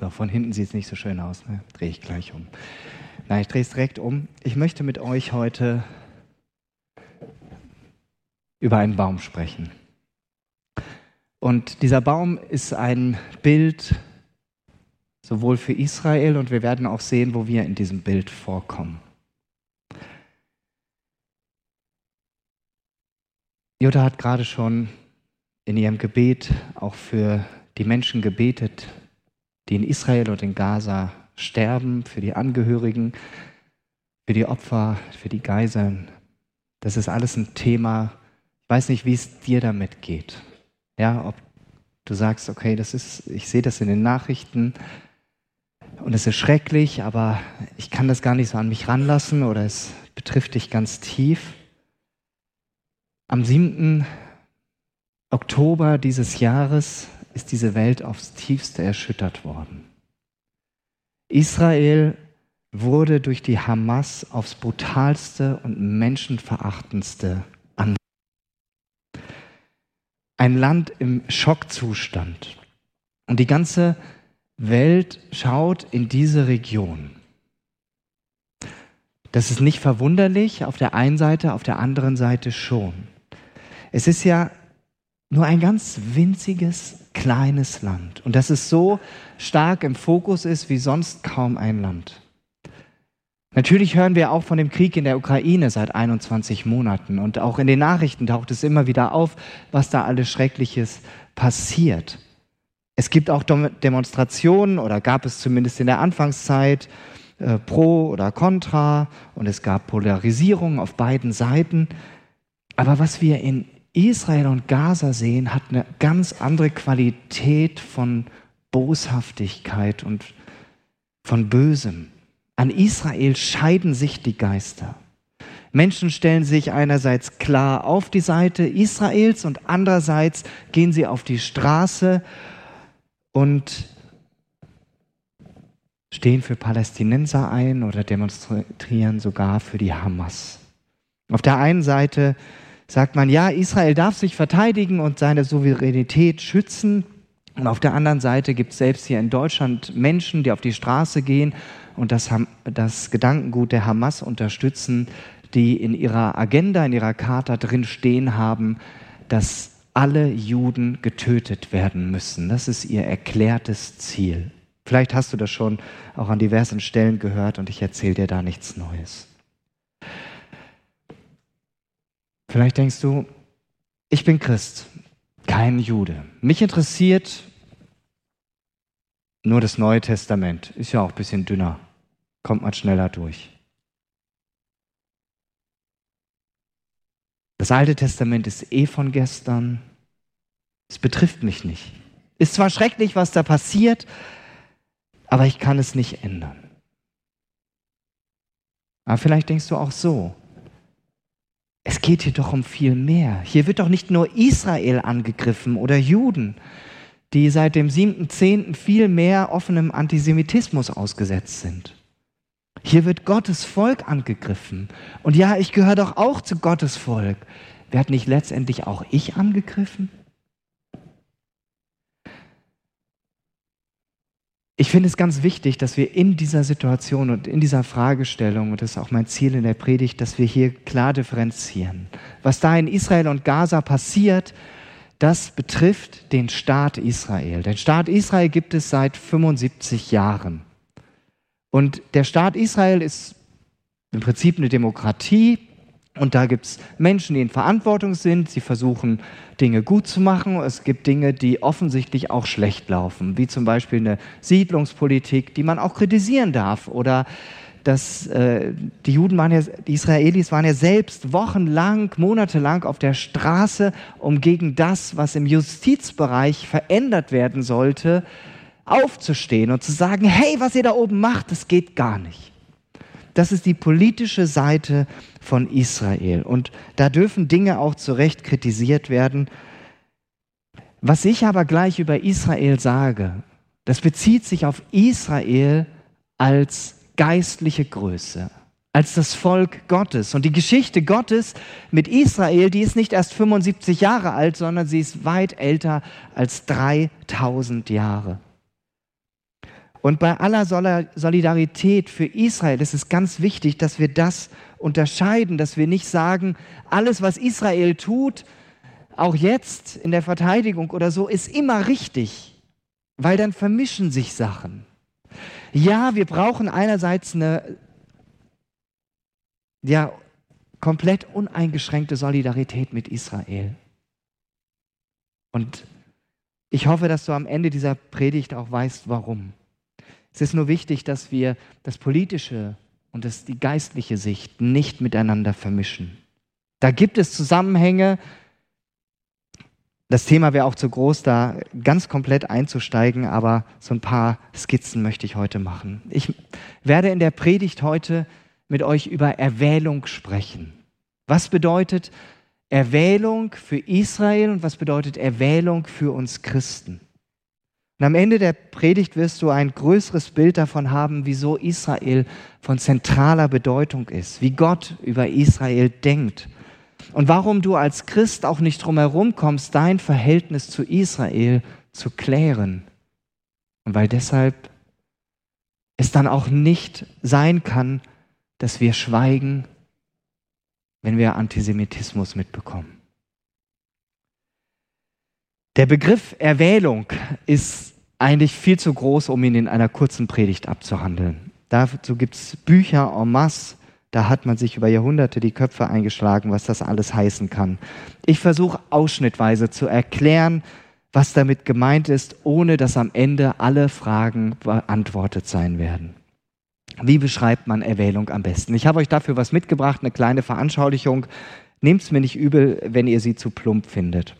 So, von hinten sieht es nicht so schön aus. Ne? Drehe ich gleich um. Nein, ich drehe es direkt um. Ich möchte mit euch heute über einen Baum sprechen. Und dieser Baum ist ein Bild sowohl für Israel und wir werden auch sehen, wo wir in diesem Bild vorkommen. Jutta hat gerade schon in ihrem Gebet auch für die Menschen gebetet, die in Israel und in Gaza sterben, für die Angehörigen, für die Opfer, für die Geiseln. Das ist alles ein Thema. Ich weiß nicht, wie es dir damit geht. Ja, ob du sagst, okay, das ist, ich sehe das in den Nachrichten und es ist schrecklich, aber ich kann das gar nicht so an mich ranlassen oder es betrifft dich ganz tief. Am 7. Oktober dieses Jahres ist diese Welt aufs tiefste erschüttert worden. Israel wurde durch die Hamas aufs brutalste und menschenverachtendste ein Land im Schockzustand. Und die ganze Welt schaut in diese Region. Das ist nicht verwunderlich auf der einen Seite, auf der anderen Seite schon. Es ist ja nur ein ganz winziges, kleines Land. Und dass es so stark im Fokus ist wie sonst kaum ein Land. Natürlich hören wir auch von dem Krieg in der Ukraine seit 21 Monaten und auch in den Nachrichten taucht es immer wieder auf, was da alles Schreckliches passiert. Es gibt auch Demonstrationen oder gab es zumindest in der Anfangszeit äh, pro oder contra und es gab Polarisierung auf beiden Seiten. Aber was wir in Israel und Gaza sehen, hat eine ganz andere Qualität von Boshaftigkeit und von Bösem. An Israel scheiden sich die Geister. Menschen stellen sich einerseits klar auf die Seite Israels und andererseits gehen sie auf die Straße und stehen für Palästinenser ein oder demonstrieren sogar für die Hamas. Auf der einen Seite sagt man, ja, Israel darf sich verteidigen und seine Souveränität schützen. Und auf der anderen Seite gibt es selbst hier in Deutschland Menschen, die auf die Straße gehen und das, das Gedankengut der Hamas unterstützen, die in ihrer Agenda, in ihrer Charta drin stehen haben, dass alle Juden getötet werden müssen. Das ist ihr erklärtes Ziel. Vielleicht hast du das schon auch an diversen Stellen gehört und ich erzähle dir da nichts Neues. Vielleicht denkst du, ich bin Christ, kein Jude. Mich interessiert nur das Neue Testament. Ist ja auch ein bisschen dünner. Kommt man schneller durch. Das Alte Testament ist eh von gestern. Es betrifft mich nicht. Ist zwar schrecklich, was da passiert, aber ich kann es nicht ändern. Aber vielleicht denkst du auch so. Es geht hier doch um viel mehr. Hier wird doch nicht nur Israel angegriffen oder Juden die seit dem 7.10. viel mehr offenem Antisemitismus ausgesetzt sind. Hier wird Gottes Volk angegriffen. Und ja, ich gehöre doch auch zu Gottes Volk. Werd nicht letztendlich auch ich angegriffen? Ich finde es ganz wichtig, dass wir in dieser Situation und in dieser Fragestellung, und das ist auch mein Ziel in der Predigt, dass wir hier klar differenzieren. Was da in Israel und Gaza passiert, das betrifft den Staat Israel. Den Staat Israel gibt es seit 75 Jahren. Und der Staat Israel ist im Prinzip eine Demokratie. Und da gibt es Menschen, die in Verantwortung sind. Sie versuchen, Dinge gut zu machen. Es gibt Dinge, die offensichtlich auch schlecht laufen, wie zum Beispiel eine Siedlungspolitik, die man auch kritisieren darf oder dass äh, die Juden waren ja, die Israelis waren ja selbst wochenlang, monatelang auf der Straße, um gegen das, was im Justizbereich verändert werden sollte, aufzustehen und zu sagen, hey, was ihr da oben macht, das geht gar nicht. Das ist die politische Seite von Israel. Und da dürfen Dinge auch zu Recht kritisiert werden. Was ich aber gleich über Israel sage, das bezieht sich auf Israel als geistliche Größe, als das Volk Gottes. Und die Geschichte Gottes mit Israel, die ist nicht erst 75 Jahre alt, sondern sie ist weit älter als 3000 Jahre. Und bei aller Solidarität für Israel ist es ganz wichtig, dass wir das unterscheiden, dass wir nicht sagen, alles, was Israel tut, auch jetzt in der Verteidigung oder so, ist immer richtig, weil dann vermischen sich Sachen. Ja, wir brauchen einerseits eine ja, komplett uneingeschränkte Solidarität mit Israel. Und ich hoffe, dass du am Ende dieser Predigt auch weißt, warum. Es ist nur wichtig, dass wir das politische und das, die geistliche Sicht nicht miteinander vermischen. Da gibt es Zusammenhänge. Das Thema wäre auch zu groß, da ganz komplett einzusteigen, aber so ein paar Skizzen möchte ich heute machen. Ich werde in der Predigt heute mit euch über Erwählung sprechen. Was bedeutet Erwählung für Israel und was bedeutet Erwählung für uns Christen? Und am Ende der Predigt wirst du ein größeres Bild davon haben, wieso Israel von zentraler Bedeutung ist, wie Gott über Israel denkt und warum du als Christ auch nicht drumherum kommst, dein Verhältnis zu Israel zu klären. Und weil deshalb es dann auch nicht sein kann, dass wir schweigen, wenn wir Antisemitismus mitbekommen. Der Begriff Erwählung ist eigentlich viel zu groß, um ihn in einer kurzen Predigt abzuhandeln. Dazu gibt es Bücher en masse, da hat man sich über Jahrhunderte die Köpfe eingeschlagen, was das alles heißen kann. Ich versuche ausschnittweise zu erklären, was damit gemeint ist, ohne dass am Ende alle Fragen beantwortet sein werden. Wie beschreibt man Erwählung am besten? Ich habe euch dafür was mitgebracht, eine kleine Veranschaulichung. Nehmt es mir nicht übel, wenn ihr sie zu plump findet.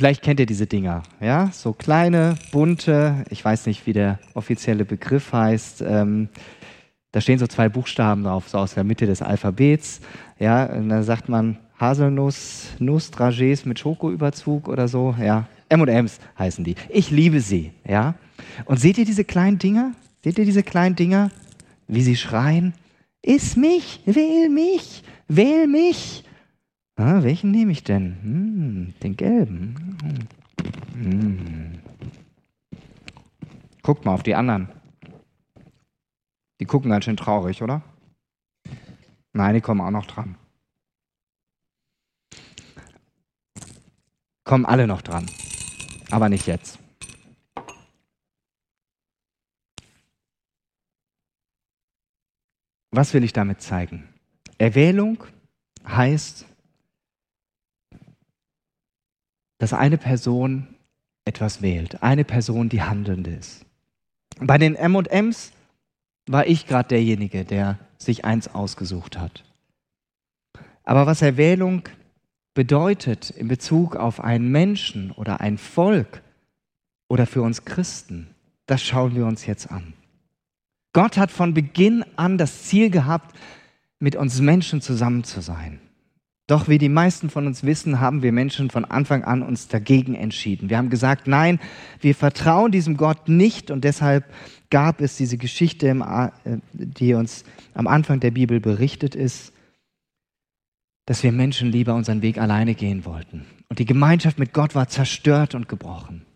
Vielleicht kennt ihr diese Dinger, ja? So kleine, bunte, ich weiß nicht, wie der offizielle Begriff heißt. Ähm, da stehen so zwei Buchstaben drauf, so aus der Mitte des Alphabets. Ja, und da sagt man Haselnuss, Nussdragés mit Schokoüberzug oder so. Ja, M&M's heißen die. Ich liebe sie, ja. Und seht ihr diese kleinen Dinger? Seht ihr diese kleinen Dinger? Wie sie schreien? Iss mich, wähl mich, wähl mich. Ah, welchen nehme ich denn? Hm, den gelben. Hm. Guckt mal auf die anderen. Die gucken ganz schön traurig, oder? Nein, die kommen auch noch dran. Kommen alle noch dran. Aber nicht jetzt. Was will ich damit zeigen? Erwählung heißt, dass eine Person etwas wählt, eine Person, die handelnde ist. Bei den MMs war ich gerade derjenige, der sich eins ausgesucht hat. Aber was Erwählung bedeutet in Bezug auf einen Menschen oder ein Volk oder für uns Christen, das schauen wir uns jetzt an. Gott hat von Beginn an das Ziel gehabt, mit uns Menschen zusammen zu sein. Doch wie die meisten von uns wissen, haben wir Menschen von Anfang an uns dagegen entschieden. Wir haben gesagt, nein, wir vertrauen diesem Gott nicht und deshalb gab es diese Geschichte, äh, die uns am Anfang der Bibel berichtet ist, dass wir Menschen lieber unseren Weg alleine gehen wollten. Und die Gemeinschaft mit Gott war zerstört und gebrochen.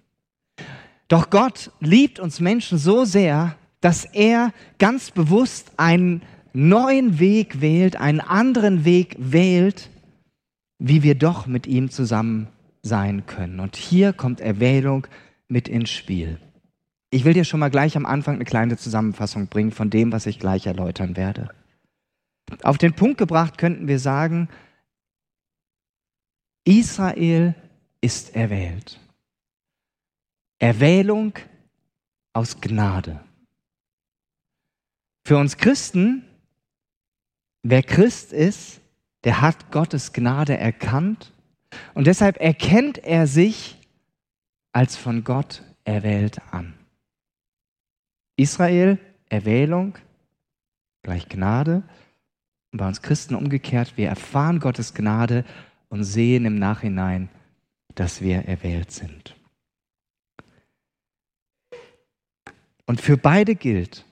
Doch Gott liebt uns Menschen so sehr, dass er ganz bewusst einen neuen Weg wählt, einen anderen Weg wählt, wie wir doch mit ihm zusammen sein können. Und hier kommt Erwählung mit ins Spiel. Ich will dir schon mal gleich am Anfang eine kleine Zusammenfassung bringen von dem, was ich gleich erläutern werde. Auf den Punkt gebracht könnten wir sagen, Israel ist erwählt. Erwählung aus Gnade. Für uns Christen, wer Christ ist, der hat Gottes Gnade erkannt und deshalb erkennt er sich als von Gott erwählt an. Israel, Erwählung, gleich Gnade. Und bei uns Christen umgekehrt, wir erfahren Gottes Gnade und sehen im Nachhinein, dass wir erwählt sind. Und für beide gilt,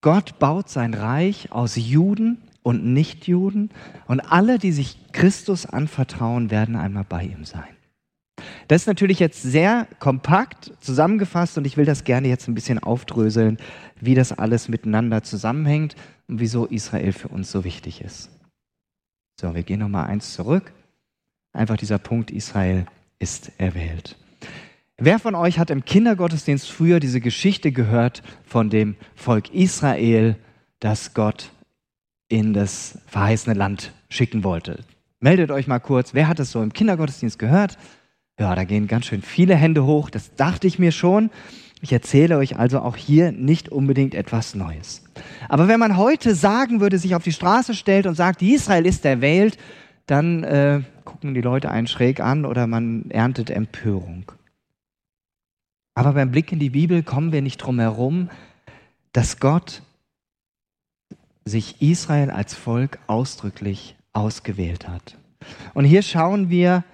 Gott baut sein Reich aus Juden und Nichtjuden und alle, die sich Christus anvertrauen, werden einmal bei ihm sein. Das ist natürlich jetzt sehr kompakt zusammengefasst und ich will das gerne jetzt ein bisschen aufdröseln, wie das alles miteinander zusammenhängt und wieso Israel für uns so wichtig ist. So, wir gehen nochmal eins zurück. Einfach dieser Punkt, Israel ist erwählt. Wer von euch hat im Kindergottesdienst früher diese Geschichte gehört von dem Volk Israel, das Gott in das verheißene Land schicken wollte? Meldet euch mal kurz, wer hat es so im Kindergottesdienst gehört? Ja, da gehen ganz schön viele Hände hoch, das dachte ich mir schon. Ich erzähle euch also auch hier nicht unbedingt etwas Neues. Aber wenn man heute sagen würde, sich auf die Straße stellt und sagt, Israel ist erwählt, dann äh, gucken die Leute einen schräg an oder man erntet Empörung. Aber beim Blick in die Bibel kommen wir nicht drum herum, dass Gott sich Israel als Volk ausdrücklich ausgewählt hat. Und hier schauen wir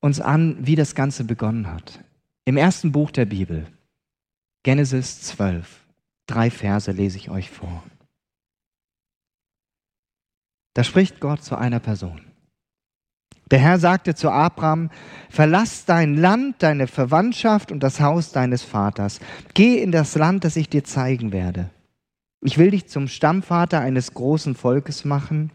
uns an, wie das Ganze begonnen hat. Im ersten Buch der Bibel, Genesis 12, drei Verse lese ich euch vor. Da spricht Gott zu einer Person. Der Herr sagte zu Abraham, verlass dein Land, deine Verwandtschaft und das Haus deines Vaters. Geh in das Land, das ich dir zeigen werde. Ich will dich zum Stammvater eines großen Volkes machen.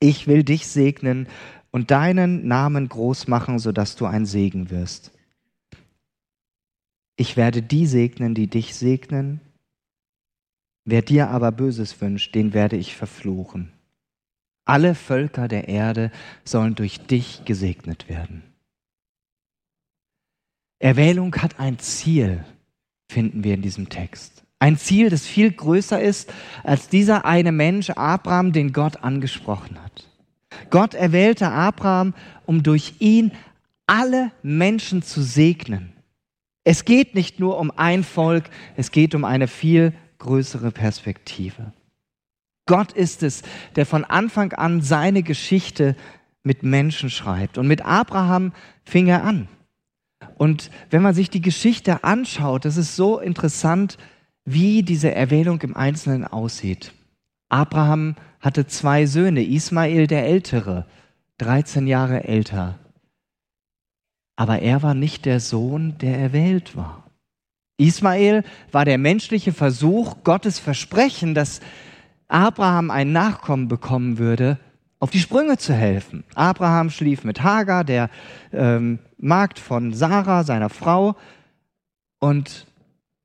Ich will dich segnen und deinen Namen groß machen, sodass du ein Segen wirst. Ich werde die segnen, die dich segnen. Wer dir aber Böses wünscht, den werde ich verfluchen. Alle Völker der Erde sollen durch dich gesegnet werden. Erwählung hat ein Ziel, finden wir in diesem Text. Ein Ziel, das viel größer ist als dieser eine Mensch, Abraham, den Gott angesprochen hat. Gott erwählte Abraham, um durch ihn alle Menschen zu segnen. Es geht nicht nur um ein Volk, es geht um eine viel größere Perspektive. Gott ist es, der von Anfang an seine Geschichte mit Menschen schreibt. Und mit Abraham fing er an. Und wenn man sich die Geschichte anschaut, das ist so interessant, wie diese Erwählung im Einzelnen aussieht. Abraham hatte zwei Söhne, Ismael der Ältere, 13 Jahre älter. Aber er war nicht der Sohn, der erwählt war. Ismael war der menschliche Versuch, Gottes Versprechen, dass Abraham ein Nachkommen bekommen würde, auf die Sprünge zu helfen. Abraham schlief mit Hagar, der ähm, Magd von Sarah, seiner Frau, und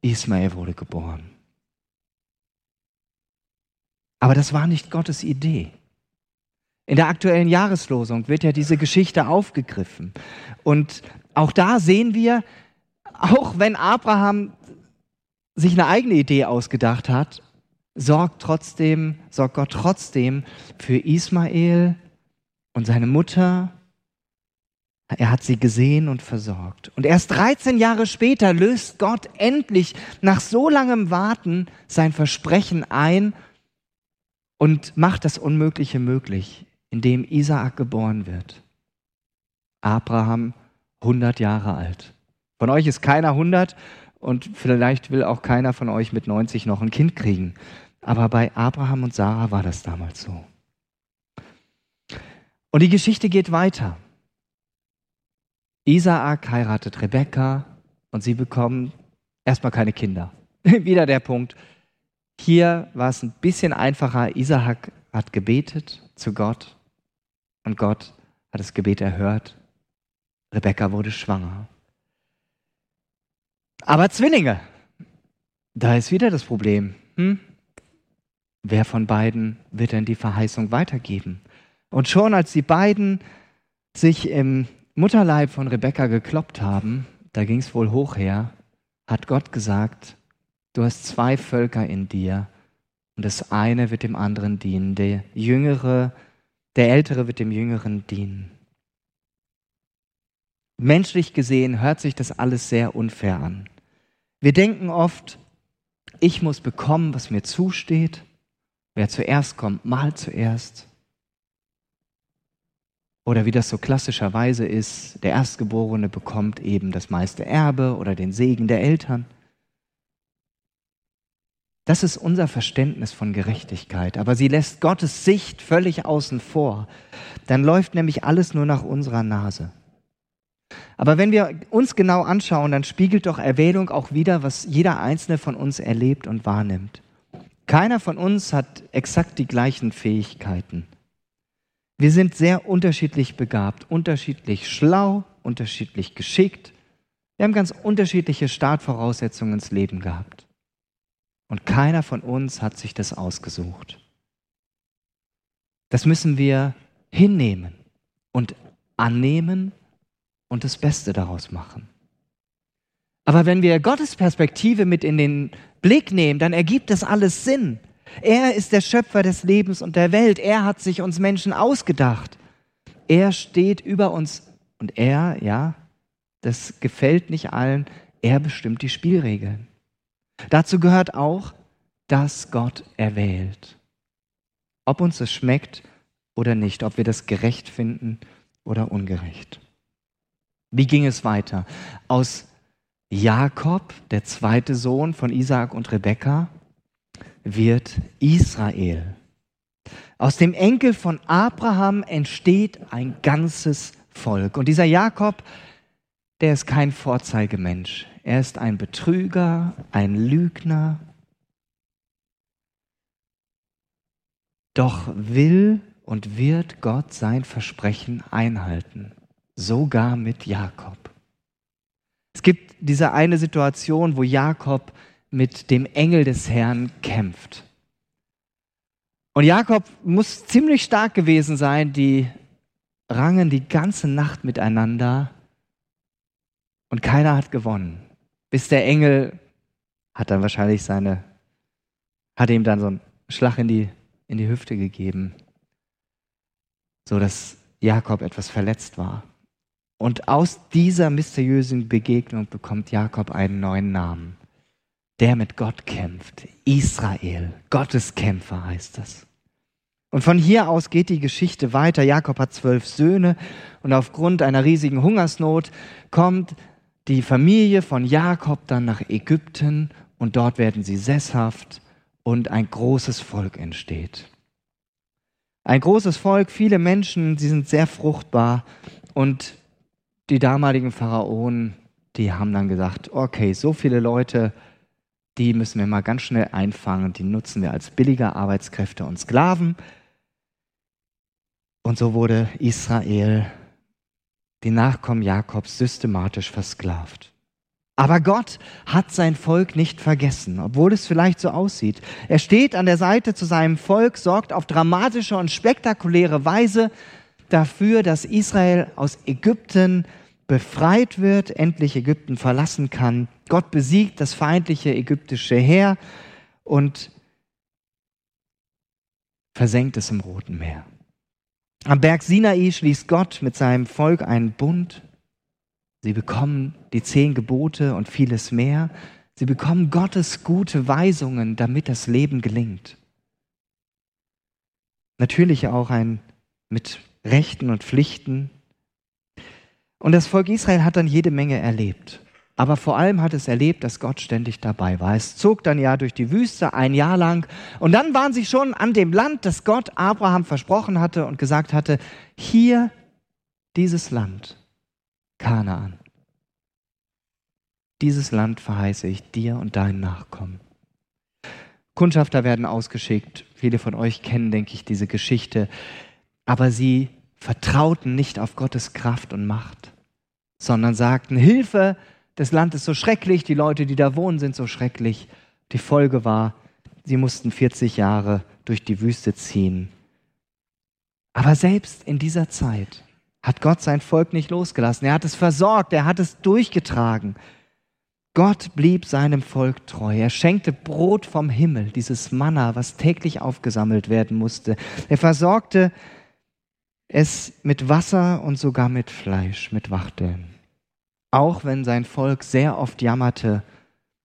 Ismael wurde geboren. Aber das war nicht Gottes Idee. In der aktuellen Jahreslosung wird ja diese Geschichte aufgegriffen. Und auch da sehen wir, auch wenn Abraham sich eine eigene Idee ausgedacht hat, sorgt trotzdem, sorgt Gott trotzdem für Ismael und seine Mutter. Er hat sie gesehen und versorgt. Und erst 13 Jahre später löst Gott endlich nach so langem Warten sein Versprechen ein und macht das Unmögliche möglich, indem Isaak geboren wird. Abraham 100 Jahre alt. Von euch ist keiner 100 und vielleicht will auch keiner von euch mit 90 noch ein Kind kriegen. Aber bei Abraham und Sarah war das damals so. Und die Geschichte geht weiter. Isaak heiratet Rebekka und sie bekommen erstmal keine Kinder. Wieder der Punkt. Hier war es ein bisschen einfacher. Isaak hat gebetet zu Gott und Gott hat das Gebet erhört. Rebekka wurde schwanger. Aber Zwillinge, da ist wieder das Problem. Hm? Wer von beiden wird denn die Verheißung weitergeben? Und schon als die beiden sich im Mutterleib von Rebekka gekloppt haben, da ging es wohl hoch her, hat Gott gesagt, du hast zwei Völker in dir und das eine wird dem anderen dienen. Der Jüngere, der Ältere wird dem Jüngeren dienen. Menschlich gesehen hört sich das alles sehr unfair an. Wir denken oft, ich muss bekommen, was mir zusteht. Wer zuerst kommt, mal zuerst. Oder wie das so klassischerweise ist, der Erstgeborene bekommt eben das meiste Erbe oder den Segen der Eltern. Das ist unser Verständnis von Gerechtigkeit, aber sie lässt Gottes Sicht völlig außen vor. Dann läuft nämlich alles nur nach unserer Nase. Aber wenn wir uns genau anschauen, dann spiegelt doch Erwählung auch wieder, was jeder einzelne von uns erlebt und wahrnimmt. Keiner von uns hat exakt die gleichen Fähigkeiten. Wir sind sehr unterschiedlich begabt, unterschiedlich schlau, unterschiedlich geschickt. Wir haben ganz unterschiedliche Startvoraussetzungen ins Leben gehabt. Und keiner von uns hat sich das ausgesucht. Das müssen wir hinnehmen und annehmen und das Beste daraus machen. Aber wenn wir Gottes Perspektive mit in den Blick nehmen, dann ergibt das alles Sinn. Er ist der Schöpfer des Lebens und der Welt. Er hat sich uns Menschen ausgedacht. Er steht über uns und er, ja, das gefällt nicht allen, er bestimmt die Spielregeln. Dazu gehört auch, dass Gott erwählt. Ob uns es schmeckt oder nicht, ob wir das gerecht finden oder ungerecht. Wie ging es weiter? Aus Jakob, der zweite Sohn von Isaak und Rebekka, wird Israel. Aus dem Enkel von Abraham entsteht ein ganzes Volk. Und dieser Jakob, der ist kein Vorzeigemensch. Er ist ein Betrüger, ein Lügner. Doch will und wird Gott sein Versprechen einhalten, sogar mit Jakob. Es gibt diese eine Situation, wo Jakob mit dem Engel des Herrn kämpft. Und Jakob muss ziemlich stark gewesen sein, die rangen die ganze Nacht miteinander und keiner hat gewonnen. Bis der Engel hat dann wahrscheinlich seine, hat ihm dann so einen Schlag in die, in die Hüfte gegeben, so dass Jakob etwas verletzt war. Und aus dieser mysteriösen Begegnung bekommt Jakob einen neuen Namen. Der mit Gott kämpft. Israel. Gottes Kämpfer heißt das. Und von hier aus geht die Geschichte weiter. Jakob hat zwölf Söhne und aufgrund einer riesigen Hungersnot kommt die Familie von Jakob dann nach Ägypten und dort werden sie sesshaft und ein großes Volk entsteht. Ein großes Volk, viele Menschen, sie sind sehr fruchtbar und die damaligen Pharaonen, die haben dann gesagt, okay, so viele Leute, die müssen wir mal ganz schnell einfangen, die nutzen wir als billige Arbeitskräfte und Sklaven und so wurde Israel, die Nachkommen Jakobs, systematisch versklavt. Aber Gott hat sein Volk nicht vergessen, obwohl es vielleicht so aussieht. Er steht an der Seite zu seinem Volk, sorgt auf dramatische und spektakuläre Weise dafür, dass Israel aus Ägypten befreit wird, endlich Ägypten verlassen kann. Gott besiegt das feindliche ägyptische Heer und versenkt es im Roten Meer. Am Berg Sinai schließt Gott mit seinem Volk einen Bund. Sie bekommen die zehn Gebote und vieles mehr. Sie bekommen Gottes gute Weisungen, damit das Leben gelingt. Natürlich auch ein mit Rechten und Pflichten. Und das Volk Israel hat dann jede Menge erlebt. Aber vor allem hat es erlebt, dass Gott ständig dabei war. Es zog dann ja durch die Wüste ein Jahr lang. Und dann waren sie schon an dem Land, das Gott Abraham versprochen hatte und gesagt hatte, hier dieses Land, Kanaan. Dieses Land verheiße ich dir und deinen Nachkommen. Kundschafter werden ausgeschickt. Viele von euch kennen, denke ich, diese Geschichte. Aber sie vertrauten nicht auf Gottes Kraft und Macht, sondern sagten, Hilfe, das Land ist so schrecklich, die Leute, die da wohnen, sind so schrecklich. Die Folge war, sie mussten 40 Jahre durch die Wüste ziehen. Aber selbst in dieser Zeit hat Gott sein Volk nicht losgelassen. Er hat es versorgt, er hat es durchgetragen. Gott blieb seinem Volk treu. Er schenkte Brot vom Himmel, dieses Manna, was täglich aufgesammelt werden musste. Er versorgte es mit Wasser und sogar mit Fleisch, mit Wachteln. Auch wenn sein Volk sehr oft jammerte,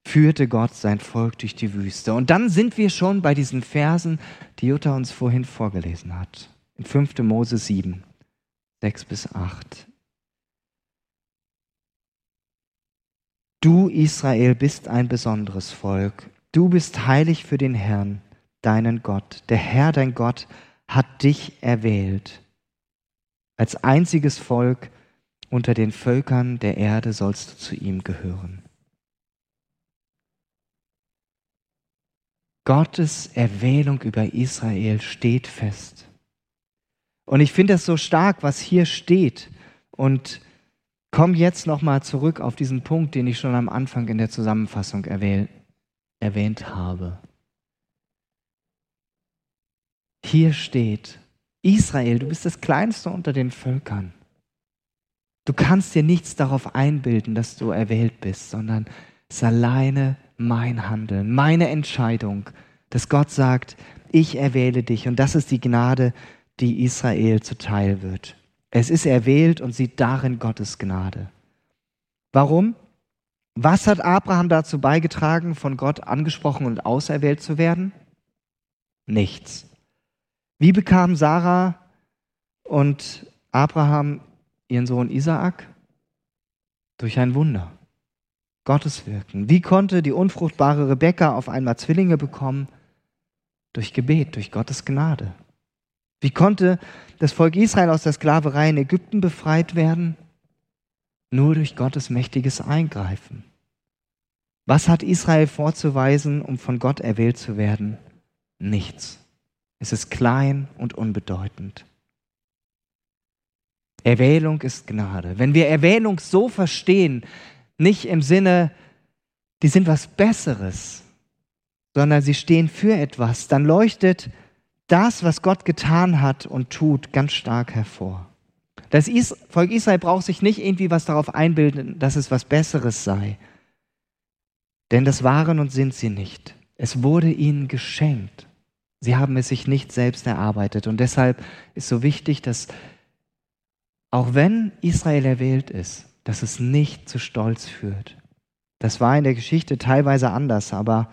führte Gott sein Volk durch die Wüste. Und dann sind wir schon bei diesen Versen, die Jutta uns vorhin vorgelesen hat. In 5. Mose 7, 6 bis 8. Du, Israel, bist ein besonderes Volk. Du bist heilig für den Herrn, deinen Gott. Der Herr, dein Gott, hat dich erwählt als einziges Volk unter den Völkern der Erde sollst du zu ihm gehören. Gottes Erwählung über Israel steht fest. Und ich finde es so stark, was hier steht. Und komme jetzt nochmal zurück auf diesen Punkt, den ich schon am Anfang in der Zusammenfassung erwähnt habe. Hier steht, Israel, du bist das Kleinste unter den Völkern. Du kannst dir nichts darauf einbilden, dass du erwählt bist, sondern es ist alleine mein Handeln, meine Entscheidung, dass Gott sagt, ich erwähle dich. Und das ist die Gnade, die Israel zuteil wird. Es ist erwählt und sieht darin Gottes Gnade. Warum? Was hat Abraham dazu beigetragen, von Gott angesprochen und auserwählt zu werden? Nichts. Wie bekamen Sarah und Abraham ihren Sohn Isaak? Durch ein Wunder. Gottes Wirken. Wie konnte die unfruchtbare Rebekka auf einmal Zwillinge bekommen? Durch Gebet, durch Gottes Gnade. Wie konnte das Volk Israel aus der Sklaverei in Ägypten befreit werden? Nur durch Gottes mächtiges Eingreifen. Was hat Israel vorzuweisen, um von Gott erwählt zu werden? Nichts. Es ist klein und unbedeutend. Erwählung ist Gnade. Wenn wir Erwählung so verstehen, nicht im Sinne, die sind was Besseres, sondern sie stehen für etwas, dann leuchtet das, was Gott getan hat und tut, ganz stark hervor. Das Volk Israel braucht sich nicht irgendwie was darauf einbilden, dass es was Besseres sei. Denn das waren und sind sie nicht. Es wurde ihnen geschenkt. Sie haben es sich nicht selbst erarbeitet. Und deshalb ist so wichtig, dass auch wenn Israel erwählt ist, dass es nicht zu Stolz führt. Das war in der Geschichte teilweise anders, aber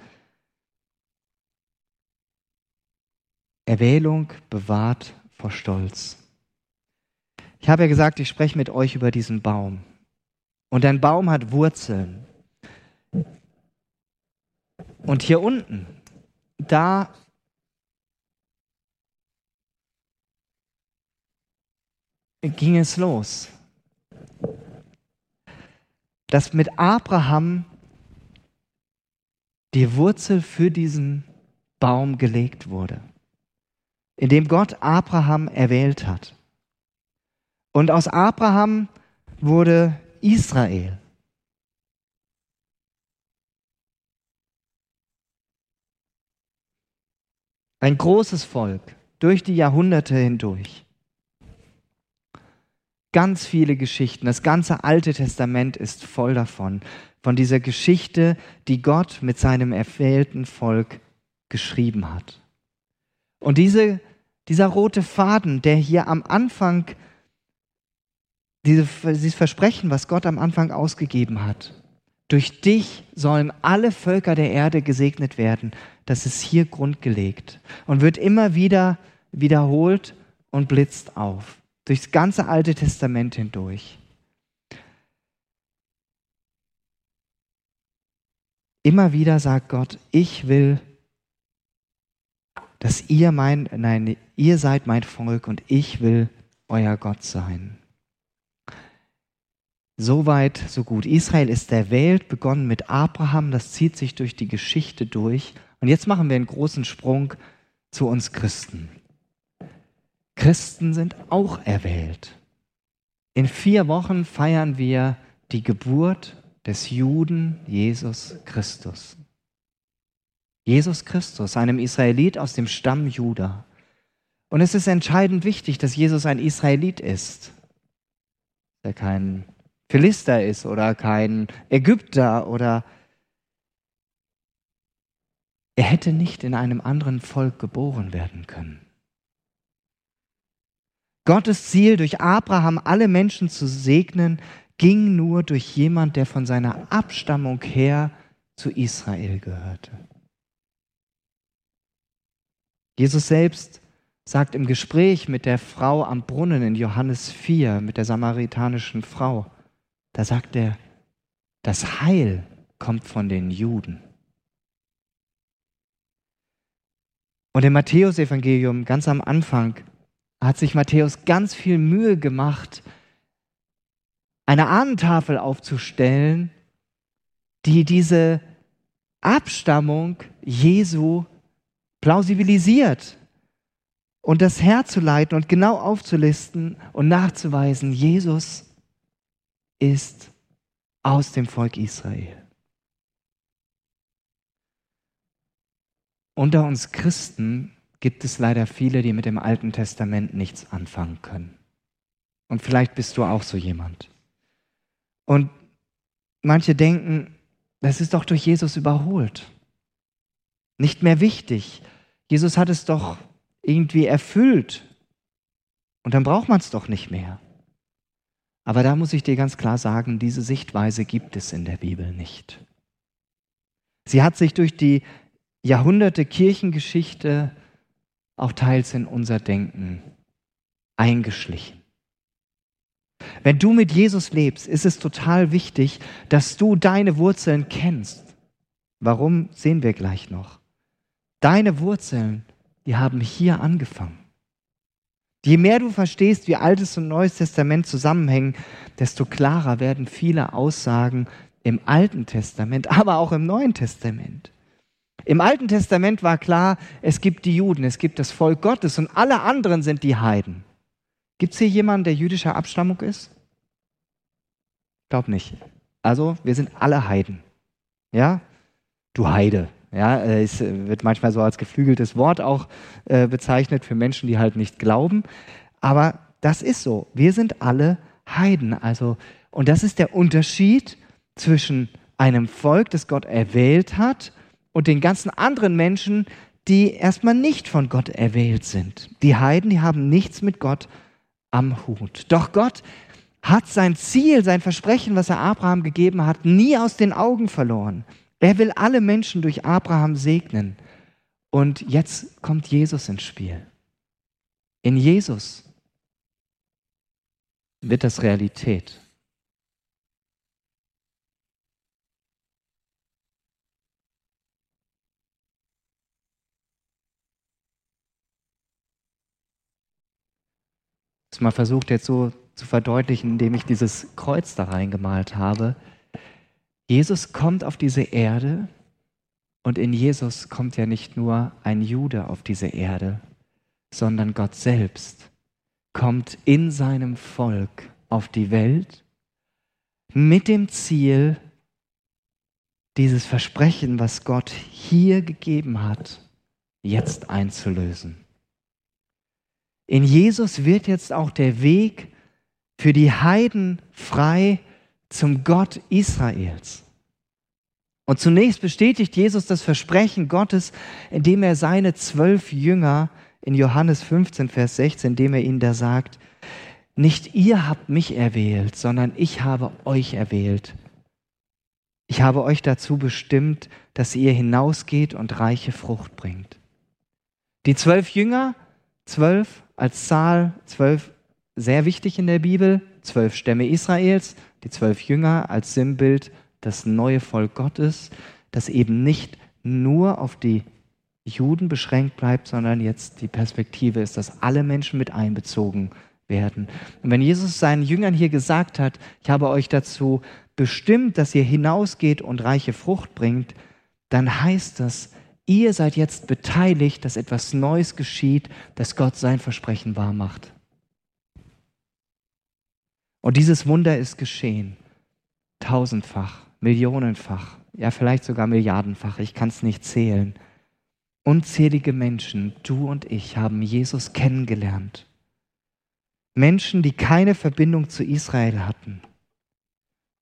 Erwählung bewahrt vor Stolz. Ich habe ja gesagt, ich spreche mit euch über diesen Baum. Und ein Baum hat Wurzeln. Und hier unten, da ging es los dass mit Abraham die Wurzel für diesen Baum gelegt wurde, indem Gott Abraham erwählt hat. Und aus Abraham wurde Israel. Ein großes Volk durch die Jahrhunderte hindurch. Ganz viele Geschichten. Das ganze Alte Testament ist voll davon. Von dieser Geschichte, die Gott mit seinem erwählten Volk geschrieben hat. Und diese, dieser rote Faden, der hier am Anfang, diese, dieses Versprechen, was Gott am Anfang ausgegeben hat, durch dich sollen alle Völker der Erde gesegnet werden, das ist hier grundgelegt und wird immer wieder wiederholt und blitzt auf durchs ganze Alte Testament hindurch. Immer wieder sagt Gott, ich will, dass ihr mein, nein, ihr seid mein Volk und ich will euer Gott sein. Soweit, so gut. Israel ist der Welt, begonnen mit Abraham, das zieht sich durch die Geschichte durch. Und jetzt machen wir einen großen Sprung zu uns Christen. Christen sind auch erwählt. In vier Wochen feiern wir die Geburt des Juden Jesus Christus. Jesus Christus, einem Israelit aus dem Stamm Juda. Und es ist entscheidend wichtig, dass Jesus ein Israelit ist. Der kein Philister ist oder kein Ägypter oder er hätte nicht in einem anderen Volk geboren werden können. Gottes Ziel, durch Abraham alle Menschen zu segnen, ging nur durch jemand, der von seiner Abstammung her zu Israel gehörte. Jesus selbst sagt im Gespräch mit der Frau am Brunnen in Johannes 4, mit der samaritanischen Frau, da sagt er, das Heil kommt von den Juden. Und im Matthäusevangelium ganz am Anfang hat sich Matthäus ganz viel Mühe gemacht, eine Ahnentafel aufzustellen, die diese Abstammung Jesu plausibilisiert und das herzuleiten und genau aufzulisten und nachzuweisen, Jesus ist aus dem Volk Israel. Unter uns Christen gibt es leider viele, die mit dem Alten Testament nichts anfangen können. Und vielleicht bist du auch so jemand. Und manche denken, das ist doch durch Jesus überholt. Nicht mehr wichtig. Jesus hat es doch irgendwie erfüllt. Und dann braucht man es doch nicht mehr. Aber da muss ich dir ganz klar sagen, diese Sichtweise gibt es in der Bibel nicht. Sie hat sich durch die Jahrhunderte Kirchengeschichte auch teils in unser Denken eingeschlichen. Wenn du mit Jesus lebst, ist es total wichtig, dass du deine Wurzeln kennst. Warum sehen wir gleich noch? Deine Wurzeln, die haben hier angefangen. Je mehr du verstehst, wie Altes und Neues Testament zusammenhängen, desto klarer werden viele Aussagen im Alten Testament, aber auch im Neuen Testament. Im Alten Testament war klar, es gibt die Juden, es gibt das Volk Gottes und alle anderen sind die Heiden. Gibt es hier jemanden, der jüdischer Abstammung ist? Ich glaube nicht. Also, wir sind alle Heiden. Ja? Du Heide. Ja, es wird manchmal so als geflügeltes Wort auch äh, bezeichnet für Menschen, die halt nicht glauben. Aber das ist so. Wir sind alle Heiden. Also, und das ist der Unterschied zwischen einem Volk, das Gott erwählt hat, und den ganzen anderen Menschen, die erstmal nicht von Gott erwählt sind. Die Heiden, die haben nichts mit Gott am Hut. Doch Gott hat sein Ziel, sein Versprechen, was er Abraham gegeben hat, nie aus den Augen verloren. Er will alle Menschen durch Abraham segnen. Und jetzt kommt Jesus ins Spiel. In Jesus wird das Realität. Das mal versucht jetzt so zu verdeutlichen, indem ich dieses Kreuz da reingemalt habe. Jesus kommt auf diese Erde und in Jesus kommt ja nicht nur ein Jude auf diese Erde, sondern Gott selbst kommt in seinem Volk auf die Welt mit dem Ziel, dieses Versprechen, was Gott hier gegeben hat, jetzt einzulösen. In Jesus wird jetzt auch der Weg für die Heiden frei zum Gott Israels. Und zunächst bestätigt Jesus das Versprechen Gottes, indem er seine zwölf Jünger in Johannes 15, Vers 16, indem er ihnen da sagt, nicht ihr habt mich erwählt, sondern ich habe euch erwählt. Ich habe euch dazu bestimmt, dass ihr hinausgeht und reiche Frucht bringt. Die zwölf Jünger, zwölf als Zahl zwölf sehr wichtig in der Bibel, zwölf Stämme Israels, die zwölf Jünger als Sinnbild das neue Volk Gottes, das eben nicht nur auf die Juden beschränkt bleibt, sondern jetzt die Perspektive ist, dass alle Menschen mit einbezogen werden. Und wenn Jesus seinen Jüngern hier gesagt hat, ich habe euch dazu bestimmt, dass ihr hinausgeht und reiche Frucht bringt, dann heißt das, Ihr seid jetzt beteiligt, dass etwas Neues geschieht, dass Gott sein Versprechen wahr macht. Und dieses Wunder ist geschehen. Tausendfach, Millionenfach, ja vielleicht sogar Milliardenfach, ich kann es nicht zählen. Unzählige Menschen, du und ich, haben Jesus kennengelernt. Menschen, die keine Verbindung zu Israel hatten.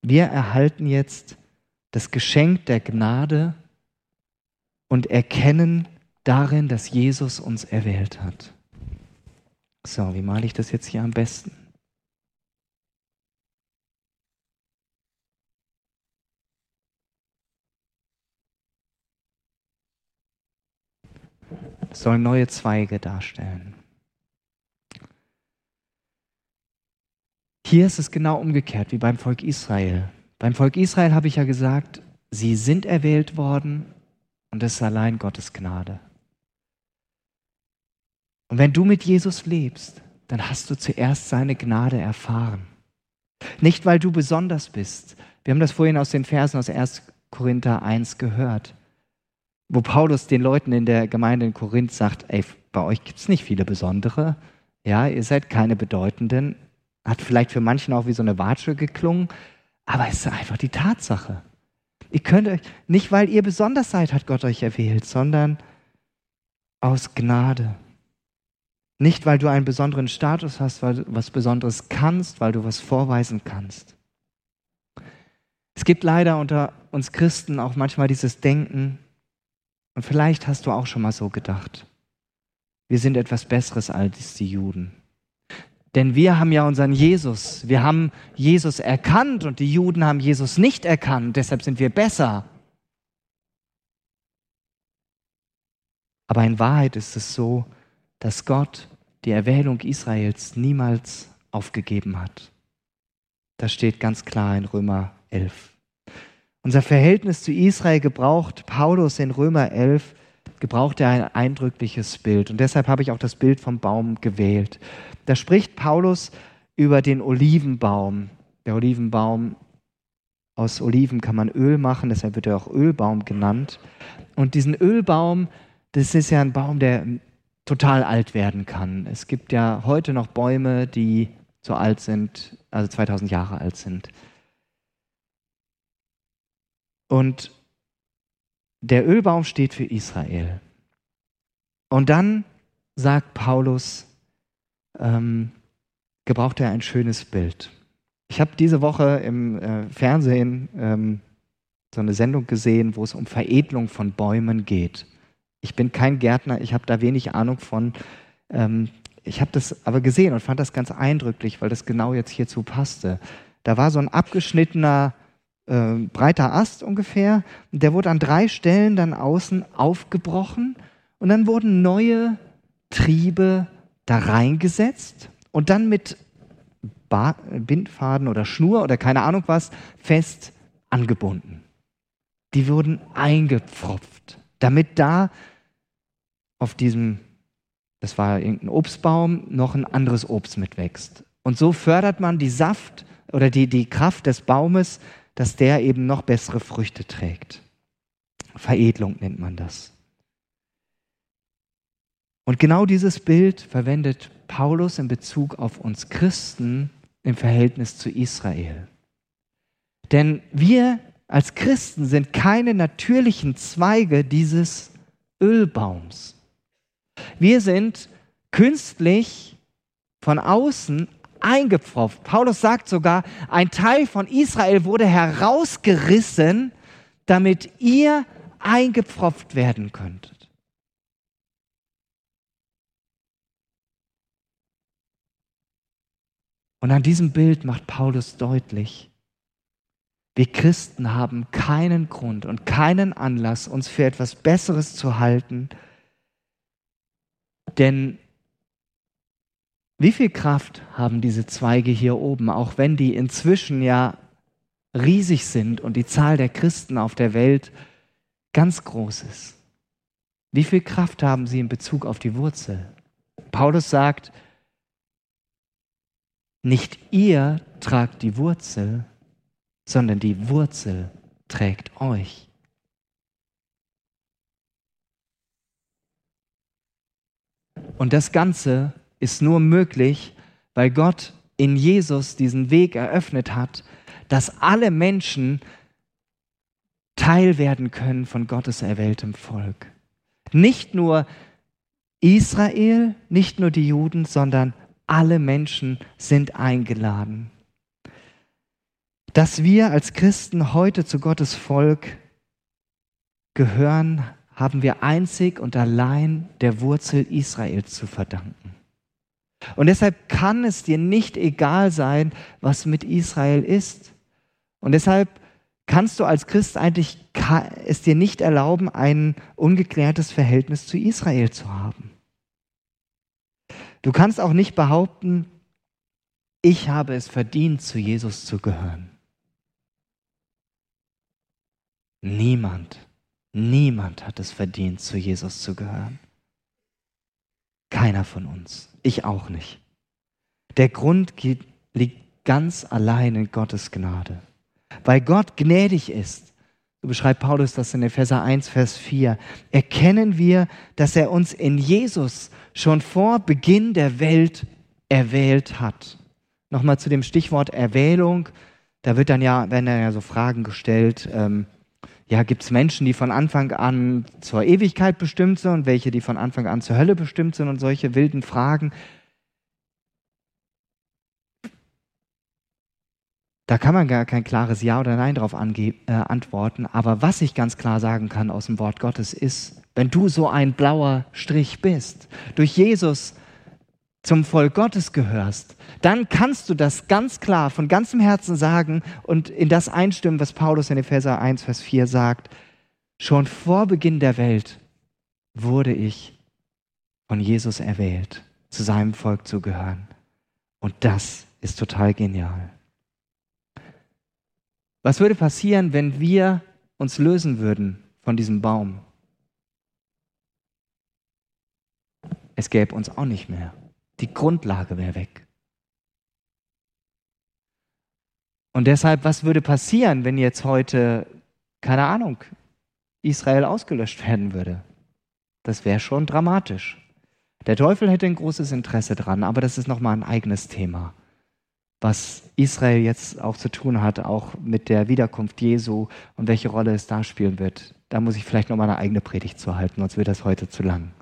Wir erhalten jetzt das Geschenk der Gnade und erkennen darin, dass Jesus uns erwählt hat. So, wie male ich das jetzt hier am besten? Es soll neue Zweige darstellen. Hier ist es genau umgekehrt wie beim Volk Israel. Beim Volk Israel habe ich ja gesagt, sie sind erwählt worden und es ist allein Gottes Gnade. Und wenn du mit Jesus lebst, dann hast du zuerst seine Gnade erfahren. Nicht, weil du besonders bist. Wir haben das vorhin aus den Versen aus 1. Korinther 1 gehört, wo Paulus den Leuten in der Gemeinde in Korinth sagt, ey, bei euch gibt es nicht viele Besondere. Ja, ihr seid keine Bedeutenden. Hat vielleicht für manchen auch wie so eine Watsche geklungen, aber es ist einfach die Tatsache. Ihr könnt euch, nicht weil ihr besonders seid, hat Gott euch erwählt, sondern aus Gnade. Nicht, weil du einen besonderen Status hast, weil du was Besonderes kannst, weil du was vorweisen kannst. Es gibt leider unter uns Christen auch manchmal dieses Denken, und vielleicht hast du auch schon mal so gedacht, wir sind etwas Besseres als die Juden. Denn wir haben ja unseren Jesus. Wir haben Jesus erkannt und die Juden haben Jesus nicht erkannt. Deshalb sind wir besser. Aber in Wahrheit ist es so, dass Gott die Erwählung Israels niemals aufgegeben hat. Das steht ganz klar in Römer 11. Unser Verhältnis zu Israel gebraucht Paulus in Römer 11 gebraucht er ein eindrückliches Bild. Und deshalb habe ich auch das Bild vom Baum gewählt. Da spricht Paulus über den Olivenbaum. Der Olivenbaum, aus Oliven kann man Öl machen, deshalb wird er auch Ölbaum genannt. Und diesen Ölbaum, das ist ja ein Baum, der total alt werden kann. Es gibt ja heute noch Bäume, die so alt sind, also 2000 Jahre alt sind. Und der Ölbaum steht für Israel. Und dann sagt Paulus, ähm, gebraucht er ein schönes Bild. Ich habe diese Woche im äh, Fernsehen ähm, so eine Sendung gesehen, wo es um Veredelung von Bäumen geht. Ich bin kein Gärtner, ich habe da wenig Ahnung von. Ähm, ich habe das aber gesehen und fand das ganz eindrücklich, weil das genau jetzt hierzu passte. Da war so ein abgeschnittener äh, breiter Ast ungefähr. Und der wurde an drei Stellen dann außen aufgebrochen und dann wurden neue Triebe da reingesetzt und dann mit ba Bindfaden oder Schnur oder keine Ahnung was fest angebunden. Die wurden eingepfropft, damit da auf diesem, das war irgendein Obstbaum, noch ein anderes Obst mitwächst. Und so fördert man die Saft oder die, die Kraft des Baumes, dass der eben noch bessere Früchte trägt. Veredelung nennt man das. Und genau dieses Bild verwendet Paulus in Bezug auf uns Christen im Verhältnis zu Israel. Denn wir als Christen sind keine natürlichen Zweige dieses Ölbaums. Wir sind künstlich von außen eingepfropft. Paulus sagt sogar, ein Teil von Israel wurde herausgerissen, damit ihr eingepfropft werden könntet. Und an diesem Bild macht Paulus deutlich, wir Christen haben keinen Grund und keinen Anlass, uns für etwas Besseres zu halten, denn wie viel Kraft haben diese Zweige hier oben, auch wenn die inzwischen ja riesig sind und die Zahl der Christen auf der Welt ganz groß ist? Wie viel Kraft haben sie in Bezug auf die Wurzel? Paulus sagt, nicht ihr tragt die Wurzel, sondern die Wurzel trägt euch. Und das Ganze ist nur möglich, weil Gott in Jesus diesen Weg eröffnet hat, dass alle Menschen Teil werden können von Gottes erwähltem Volk. Nicht nur Israel, nicht nur die Juden, sondern alle Menschen sind eingeladen. Dass wir als Christen heute zu Gottes Volk gehören, haben wir einzig und allein der Wurzel Israels zu verdanken. Und deshalb kann es dir nicht egal sein, was mit Israel ist. Und deshalb kannst du als Christ eigentlich es dir nicht erlauben, ein ungeklärtes Verhältnis zu Israel zu haben. Du kannst auch nicht behaupten, ich habe es verdient, zu Jesus zu gehören. Niemand, niemand hat es verdient, zu Jesus zu gehören. Keiner von uns. Ich auch nicht. Der Grund liegt ganz allein in Gottes Gnade. Weil Gott gnädig ist, so beschreibt Paulus das in Epheser 1, Vers 4, erkennen wir, dass er uns in Jesus schon vor Beginn der Welt erwählt hat. Nochmal zu dem Stichwort Erwählung. Da wird dann ja, werden dann ja so Fragen gestellt. Ähm, ja, gibt es Menschen, die von Anfang an zur Ewigkeit bestimmt sind und welche, die von Anfang an zur Hölle bestimmt sind und solche wilden Fragen. Da kann man gar kein klares Ja oder Nein darauf äh, antworten. Aber was ich ganz klar sagen kann aus dem Wort Gottes ist, wenn du so ein blauer Strich bist, durch Jesus zum Volk Gottes gehörst, dann kannst du das ganz klar von ganzem Herzen sagen und in das einstimmen, was Paulus in Epheser 1, Vers 4 sagt. Schon vor Beginn der Welt wurde ich von Jesus erwählt, zu seinem Volk zu gehören. Und das ist total genial. Was würde passieren, wenn wir uns lösen würden von diesem Baum? Es gäbe uns auch nicht mehr. Die Grundlage wäre weg. Und deshalb, was würde passieren, wenn jetzt heute, keine Ahnung, Israel ausgelöscht werden würde? Das wäre schon dramatisch. Der Teufel hätte ein großes Interesse dran, aber das ist nochmal ein eigenes Thema was Israel jetzt auch zu tun hat, auch mit der Wiederkunft Jesu und welche Rolle es da spielen wird. Da muss ich vielleicht noch mal eine eigene Predigt zu halten, sonst wird das heute zu lang.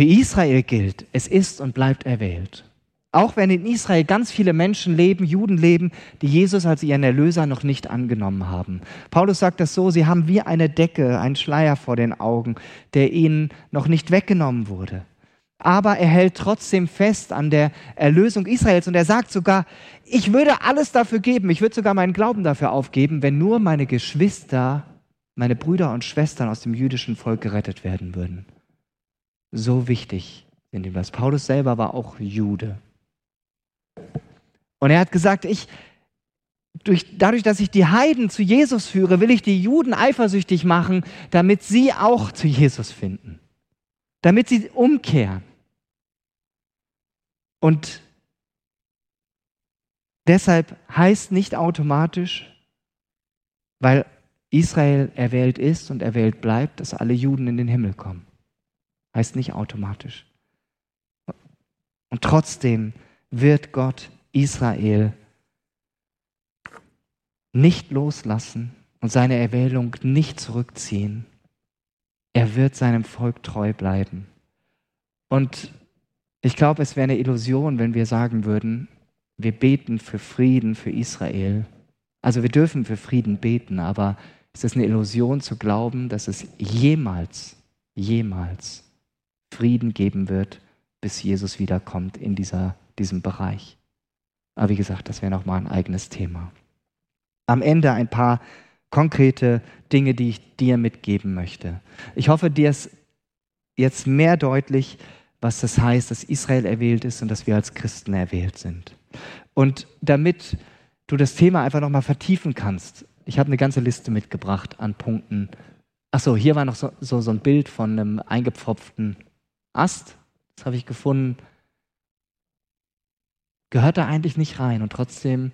Für Israel gilt, es ist und bleibt erwählt. Auch wenn in Israel ganz viele Menschen leben, Juden leben, die Jesus als ihren Erlöser noch nicht angenommen haben. Paulus sagt das so, sie haben wie eine Decke, einen Schleier vor den Augen, der ihnen noch nicht weggenommen wurde aber er hält trotzdem fest an der Erlösung Israels und er sagt sogar, ich würde alles dafür geben, ich würde sogar meinen Glauben dafür aufgeben, wenn nur meine Geschwister, meine Brüder und Schwestern aus dem jüdischen Volk gerettet werden würden. So wichtig sind ihm das. Paulus selber war auch Jude. Und er hat gesagt, ich, durch, dadurch, dass ich die Heiden zu Jesus führe, will ich die Juden eifersüchtig machen, damit sie auch zu Jesus finden. Damit sie umkehren. Und deshalb heißt nicht automatisch, weil Israel erwählt ist und erwählt bleibt, dass alle Juden in den Himmel kommen. Heißt nicht automatisch. Und trotzdem wird Gott Israel nicht loslassen und seine Erwählung nicht zurückziehen. Er wird seinem Volk treu bleiben. Und ich glaube, es wäre eine Illusion, wenn wir sagen würden, wir beten für Frieden für Israel. Also wir dürfen für Frieden beten, aber es ist eine Illusion zu glauben, dass es jemals, jemals Frieden geben wird, bis Jesus wiederkommt in dieser, diesem Bereich. Aber wie gesagt, das wäre nochmal ein eigenes Thema. Am Ende ein paar konkrete Dinge, die ich dir mitgeben möchte. Ich hoffe, dir ist jetzt mehr deutlich, was das heißt, dass Israel erwählt ist und dass wir als Christen erwählt sind. Und damit du das Thema einfach nochmal vertiefen kannst, ich habe eine ganze Liste mitgebracht an Punkten. Achso, hier war noch so, so, so ein Bild von einem eingepfropften Ast. Das habe ich gefunden. Gehört da eigentlich nicht rein und trotzdem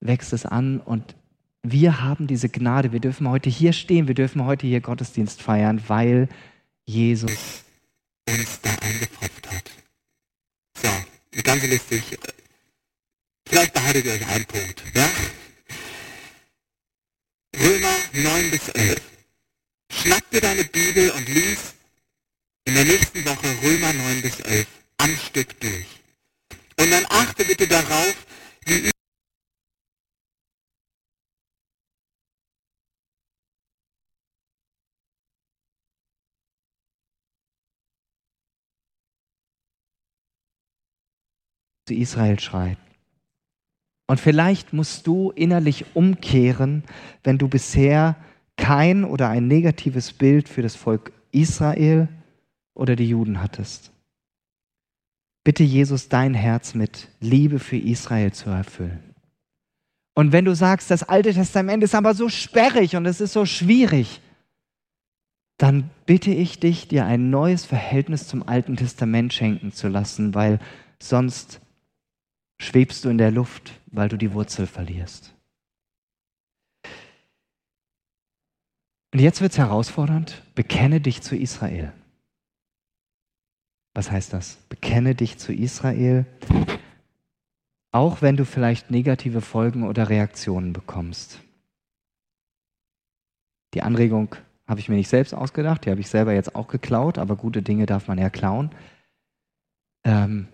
wächst es an und wir haben diese Gnade. Wir dürfen heute hier stehen, wir dürfen heute hier Gottesdienst feiern, weil Jesus uns da eingepfropft hat. So, die ganze Liste. Ich, vielleicht behaltet ihr euch einen Punkt. Ja? Römer 9 bis 11. Schnapp dir deine Bibel und lies in der nächsten Woche Römer 9 bis 11 am Stück durch. Und dann achte bitte darauf, wie zu Israel schreit. Und vielleicht musst du innerlich umkehren, wenn du bisher kein oder ein negatives Bild für das Volk Israel oder die Juden hattest. Bitte Jesus dein Herz mit Liebe für Israel zu erfüllen. Und wenn du sagst, das Alte Testament ist aber so sperrig und es ist so schwierig, dann bitte ich dich, dir ein neues Verhältnis zum Alten Testament schenken zu lassen, weil sonst schwebst du in der Luft, weil du die Wurzel verlierst. Und jetzt wird es herausfordernd. Bekenne dich zu Israel. Was heißt das? Bekenne dich zu Israel, auch wenn du vielleicht negative Folgen oder Reaktionen bekommst. Die Anregung habe ich mir nicht selbst ausgedacht, die habe ich selber jetzt auch geklaut, aber gute Dinge darf man ja klauen. Ähm,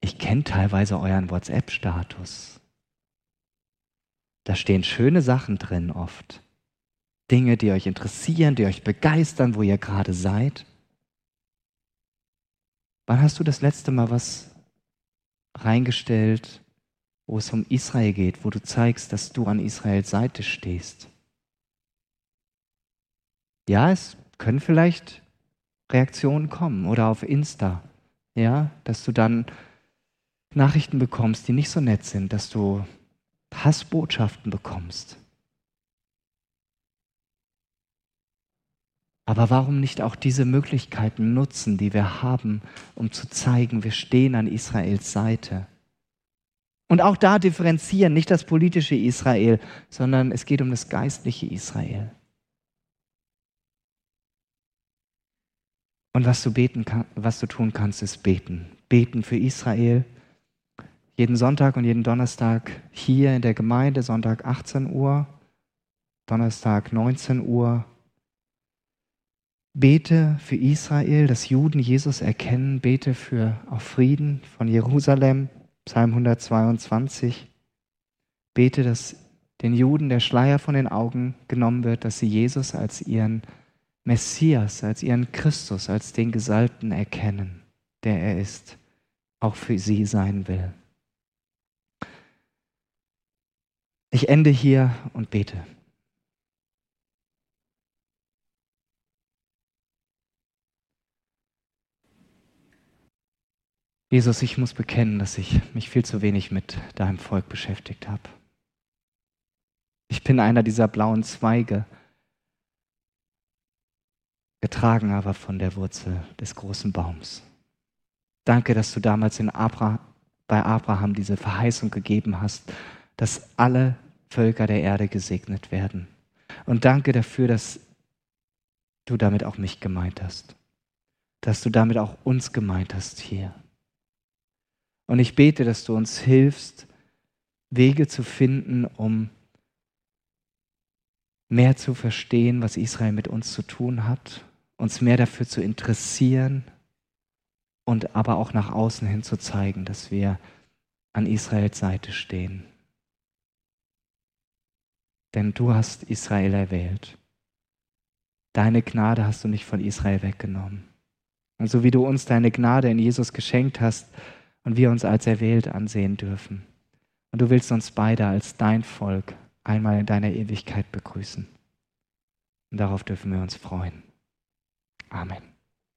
ich kenne teilweise euren WhatsApp-Status. Da stehen schöne Sachen drin oft. Dinge, die euch interessieren, die euch begeistern, wo ihr gerade seid. Wann hast du das letzte Mal was reingestellt, wo es um Israel geht, wo du zeigst, dass du an Israels Seite stehst? Ja, es können vielleicht Reaktionen kommen oder auf Insta, ja, dass du dann Nachrichten bekommst, die nicht so nett sind, dass du Hassbotschaften bekommst. Aber warum nicht auch diese Möglichkeiten nutzen, die wir haben, um zu zeigen, wir stehen an Israels Seite? Und auch da differenzieren, nicht das politische Israel, sondern es geht um das geistliche Israel. Und was du beten kann, was du tun kannst, ist beten. Beten für Israel. Jeden Sonntag und jeden Donnerstag hier in der Gemeinde, Sonntag 18 Uhr, Donnerstag 19 Uhr Bete für Israel, dass Juden Jesus erkennen. Bete für auf Frieden von Jerusalem, Psalm 122. Bete, dass den Juden der Schleier von den Augen genommen wird, dass sie Jesus als ihren Messias, als ihren Christus, als den Gesalbten erkennen, der er ist, auch für sie sein will. Ich ende hier und bete. Jesus, ich muss bekennen, dass ich mich viel zu wenig mit deinem Volk beschäftigt habe. Ich bin einer dieser blauen Zweige, getragen aber von der Wurzel des großen Baums. Danke, dass du damals Abra bei Abraham diese Verheißung gegeben hast, dass alle Völker der Erde gesegnet werden. Und danke dafür, dass du damit auch mich gemeint hast, dass du damit auch uns gemeint hast hier. Und ich bete, dass du uns hilfst, Wege zu finden, um mehr zu verstehen, was Israel mit uns zu tun hat, uns mehr dafür zu interessieren und aber auch nach außen hin zu zeigen, dass wir an Israels Seite stehen. Denn du hast Israel erwählt. Deine Gnade hast du nicht von Israel weggenommen. Und so wie du uns deine Gnade in Jesus geschenkt hast, und wir uns als erwählt ansehen dürfen. Und du willst uns beide als dein Volk einmal in deiner Ewigkeit begrüßen. Und darauf dürfen wir uns freuen. Amen.